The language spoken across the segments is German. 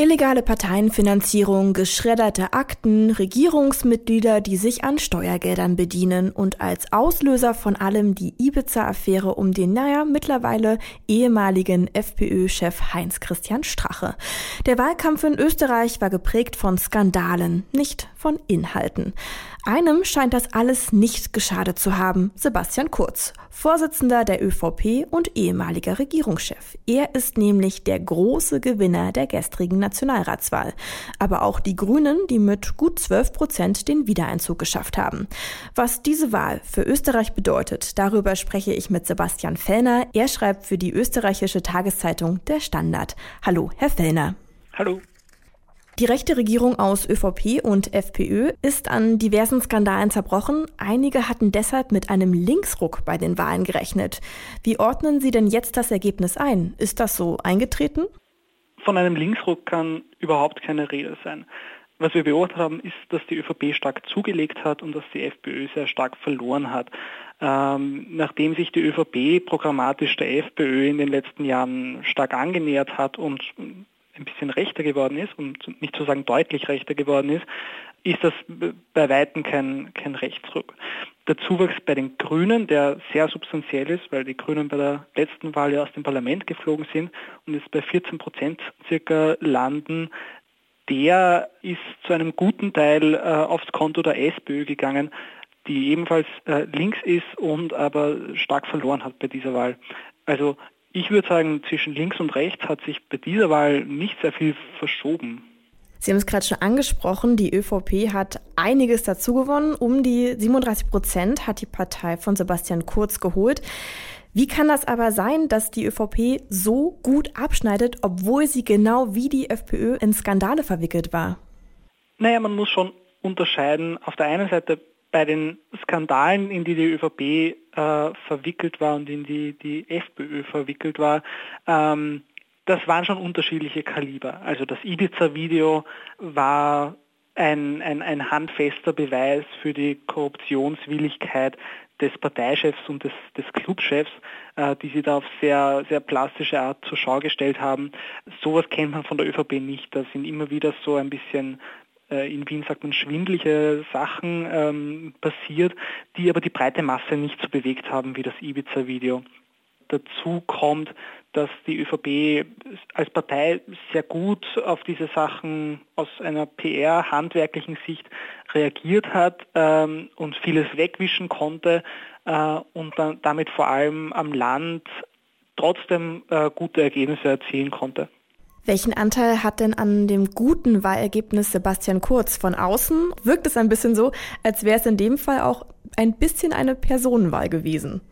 Illegale Parteienfinanzierung, geschredderte Akten, Regierungsmitglieder, die sich an Steuergeldern bedienen und als Auslöser von allem die Ibiza-Affäre um den, naja, mittlerweile ehemaligen FPÖ-Chef Heinz-Christian Strache. Der Wahlkampf in Österreich war geprägt von Skandalen, nicht von Inhalten. Einem scheint das alles nicht geschadet zu haben, Sebastian Kurz, Vorsitzender der ÖVP und ehemaliger Regierungschef. Er ist nämlich der große Gewinner der gestrigen Nationalratswahl. Aber auch die Grünen, die mit gut 12 Prozent den Wiedereinzug geschafft haben. Was diese Wahl für Österreich bedeutet, darüber spreche ich mit Sebastian Fellner. Er schreibt für die österreichische Tageszeitung Der Standard. Hallo, Herr Fellner. Hallo. Die rechte Regierung aus ÖVP und FPÖ ist an diversen Skandalen zerbrochen. Einige hatten deshalb mit einem Linksruck bei den Wahlen gerechnet. Wie ordnen Sie denn jetzt das Ergebnis ein? Ist das so eingetreten? Von einem Linksruck kann überhaupt keine Rede sein. Was wir beobachtet haben, ist, dass die ÖVP stark zugelegt hat und dass die FPÖ sehr stark verloren hat. Ähm, nachdem sich die ÖVP programmatisch der FPÖ in den letzten Jahren stark angenähert hat und ein bisschen rechter geworden ist, um nicht zu sagen deutlich rechter geworden ist, ist das bei Weitem kein, kein Rechtsruck. Der Zuwachs bei den Grünen, der sehr substanziell ist, weil die Grünen bei der letzten Wahl ja aus dem Parlament geflogen sind und jetzt bei 14 Prozent circa landen, der ist zu einem guten Teil äh, aufs Konto der SPÖ gegangen, die ebenfalls äh, links ist und aber stark verloren hat bei dieser Wahl. Also ich würde sagen, zwischen links und rechts hat sich bei dieser Wahl nicht sehr viel verschoben. Sie haben es gerade schon angesprochen, die ÖVP hat einiges dazu gewonnen. Um die 37 Prozent hat die Partei von Sebastian Kurz geholt. Wie kann das aber sein, dass die ÖVP so gut abschneidet, obwohl sie genau wie die FPÖ in Skandale verwickelt war? Naja, man muss schon unterscheiden. Auf der einen Seite bei den Skandalen, in die die ÖVP äh, verwickelt war und in die die FPÖ verwickelt war, ähm, das waren schon unterschiedliche Kaliber. Also das Ibiza-Video war ein, ein, ein handfester Beweis für die Korruptionswilligkeit des Parteichefs und des, des Clubchefs, äh, die sie da auf sehr, sehr plastische Art zur Schau gestellt haben. Sowas kennt man von der ÖVP nicht. Da sind immer wieder so ein bisschen in Wien sagt man schwindliche Sachen ähm, passiert, die aber die breite Masse nicht so bewegt haben wie das Ibiza-Video. Dazu kommt, dass die ÖVP als Partei sehr gut auf diese Sachen aus einer PR-handwerklichen Sicht reagiert hat ähm, und vieles wegwischen konnte äh, und dann damit vor allem am Land trotzdem äh, gute Ergebnisse erzielen konnte. Welchen Anteil hat denn an dem guten Wahlergebnis Sebastian Kurz? Von außen wirkt es ein bisschen so, als wäre es in dem Fall auch ein bisschen eine Personenwahl gewesen.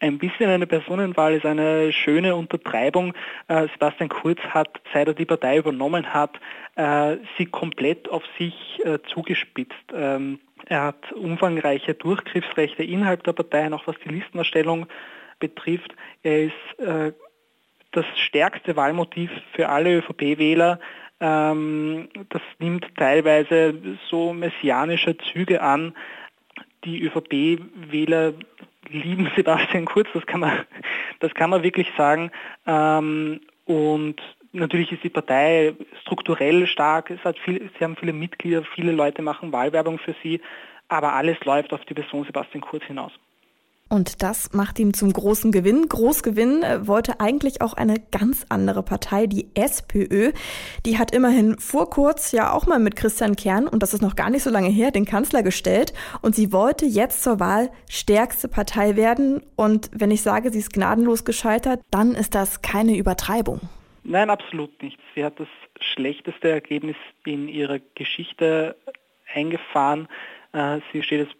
Ein bisschen eine Personenwahl ist eine schöne Untertreibung. Äh, Sebastian Kurz hat, seit er die Partei übernommen hat, äh, sie komplett auf sich äh, zugespitzt. Ähm, er hat umfangreiche Durchgriffsrechte innerhalb der Partei, auch was die Listenerstellung betrifft. Er ist das stärkste Wahlmotiv für alle ÖVP-Wähler. Ähm, das nimmt teilweise so messianische Züge an. Die ÖVP-Wähler lieben Sebastian Kurz, das kann man, das kann man wirklich sagen. Ähm, und natürlich ist die Partei strukturell stark, es hat viel, sie haben viele Mitglieder, viele Leute machen Wahlwerbung für sie, aber alles läuft auf die Person Sebastian Kurz hinaus. Und das macht ihm zum großen Gewinn. Großgewinn äh, wollte eigentlich auch eine ganz andere Partei, die SPÖ. Die hat immerhin vor kurz ja auch mal mit Christian Kern, und das ist noch gar nicht so lange her, den Kanzler gestellt. Und sie wollte jetzt zur Wahl stärkste Partei werden. Und wenn ich sage, sie ist gnadenlos gescheitert, dann ist das keine Übertreibung. Nein, absolut nicht. Sie hat das schlechteste Ergebnis in ihrer Geschichte eingefahren. Äh, sie steht jetzt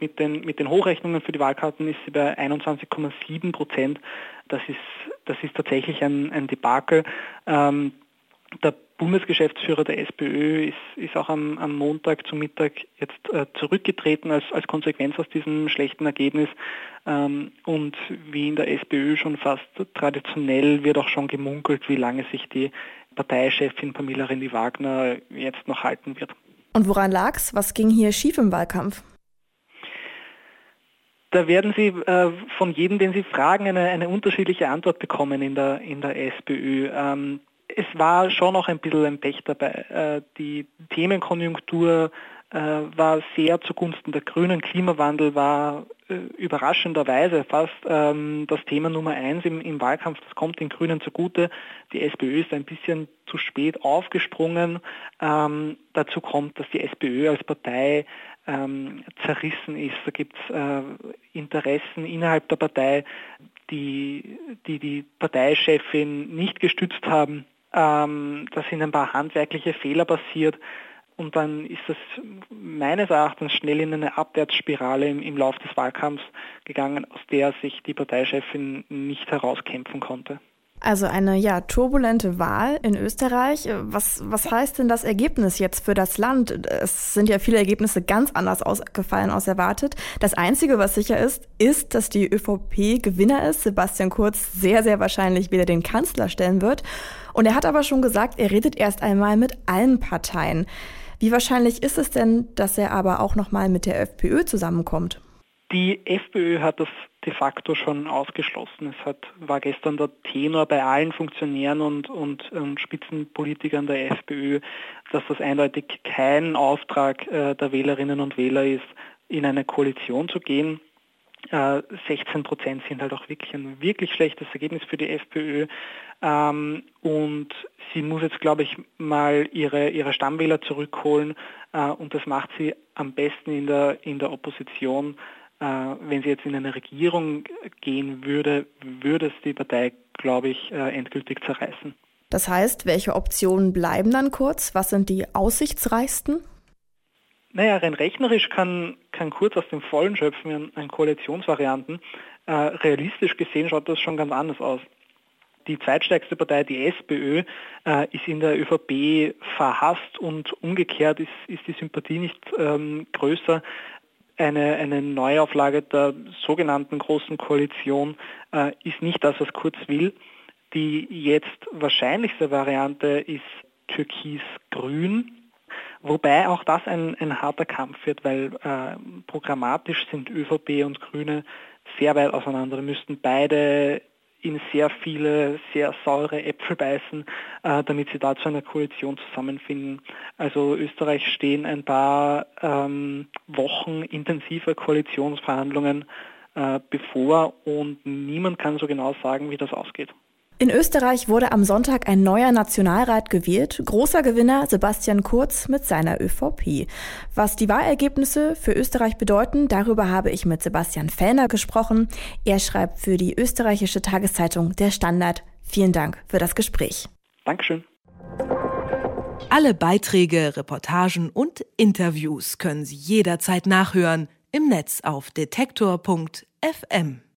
mit den, mit den Hochrechnungen für die Wahlkarten ist sie bei 21,7 Prozent. Das ist, das ist tatsächlich ein, ein Debakel. Ähm, der Bundesgeschäftsführer der SPÖ ist, ist auch am, am, Montag zum Mittag jetzt äh, zurückgetreten als, als Konsequenz aus diesem schlechten Ergebnis. Ähm, und wie in der SPÖ schon fast traditionell wird auch schon gemunkelt, wie lange sich die Parteichefin Pamela Rendi-Wagner jetzt noch halten wird. Und woran lag's? Was ging hier schief im Wahlkampf? Da werden Sie äh, von jedem, den Sie fragen, eine, eine unterschiedliche Antwort bekommen in der, in der SPÖ. Ähm, es war schon auch ein bisschen ein Pech dabei. Äh, die Themenkonjunktur äh, war sehr zugunsten der Grünen. Klimawandel war überraschenderweise fast ähm, das Thema Nummer eins im, im, Wahlkampf. Das kommt den Grünen zugute. Die SPÖ ist ein bisschen zu spät aufgesprungen. Ähm, dazu kommt, dass die SPÖ als Partei ähm, zerrissen ist. Da gibt es äh, Interessen innerhalb der Partei, die, die die Parteichefin nicht gestützt haben. Ähm, da sind ein paar handwerkliche Fehler passiert. Und dann ist es meines Erachtens schnell in eine Abwärtsspirale im, im Lauf des Wahlkampfs gegangen, aus der sich die Parteichefin nicht herauskämpfen konnte. Also eine ja turbulente Wahl in Österreich. Was, was heißt denn das Ergebnis jetzt für das Land? Es sind ja viele Ergebnisse ganz anders ausgefallen als erwartet. Das Einzige, was sicher ist, ist, dass die ÖVP Gewinner ist. Sebastian Kurz sehr, sehr wahrscheinlich wieder den Kanzler stellen wird. Und er hat aber schon gesagt, er redet erst einmal mit allen Parteien. Wie wahrscheinlich ist es denn, dass er aber auch nochmal mit der FPÖ zusammenkommt? Die FPÖ hat das de facto schon ausgeschlossen. Es hat, war gestern der Tenor bei allen Funktionären und, und, und Spitzenpolitikern der FPÖ, dass das eindeutig kein Auftrag äh, der Wählerinnen und Wähler ist, in eine Koalition zu gehen. 16 Prozent sind halt auch wirklich ein wirklich schlechtes Ergebnis für die FPÖ. Ähm, und sie muss jetzt, glaube ich, mal ihre, ihre Stammwähler zurückholen. Äh, und das macht sie am besten in der, in der Opposition. Äh, wenn sie jetzt in eine Regierung gehen würde, würde es die Partei, glaube ich, äh, endgültig zerreißen. Das heißt, welche Optionen bleiben dann kurz? Was sind die aussichtsreichsten? Naja, rein rechnerisch kann, kann Kurz aus dem Vollen schöpfen an, an Koalitionsvarianten. Äh, realistisch gesehen schaut das schon ganz anders aus. Die zweitstärkste Partei, die SPÖ, äh, ist in der ÖVP verhasst und umgekehrt ist, ist die Sympathie nicht ähm, größer. Eine, eine Neuauflage der sogenannten Großen Koalition äh, ist nicht das, was Kurz will. Die jetzt wahrscheinlichste Variante ist Türkis-Grün, Wobei auch das ein, ein harter Kampf wird, weil äh, programmatisch sind ÖVP und Grüne sehr weit auseinander. Wir müssten beide in sehr viele, sehr saure Äpfel beißen, äh, damit sie da zu einer Koalition zusammenfinden. Also Österreich stehen ein paar ähm, Wochen intensiver Koalitionsverhandlungen äh, bevor und niemand kann so genau sagen, wie das ausgeht. In Österreich wurde am Sonntag ein neuer Nationalrat gewählt. Großer Gewinner Sebastian Kurz mit seiner ÖVP. Was die Wahlergebnisse für Österreich bedeuten, darüber habe ich mit Sebastian Fellner gesprochen. Er schreibt für die österreichische Tageszeitung Der Standard. Vielen Dank für das Gespräch. Dankeschön. Alle Beiträge, Reportagen und Interviews können Sie jederzeit nachhören im Netz auf detektor.fm.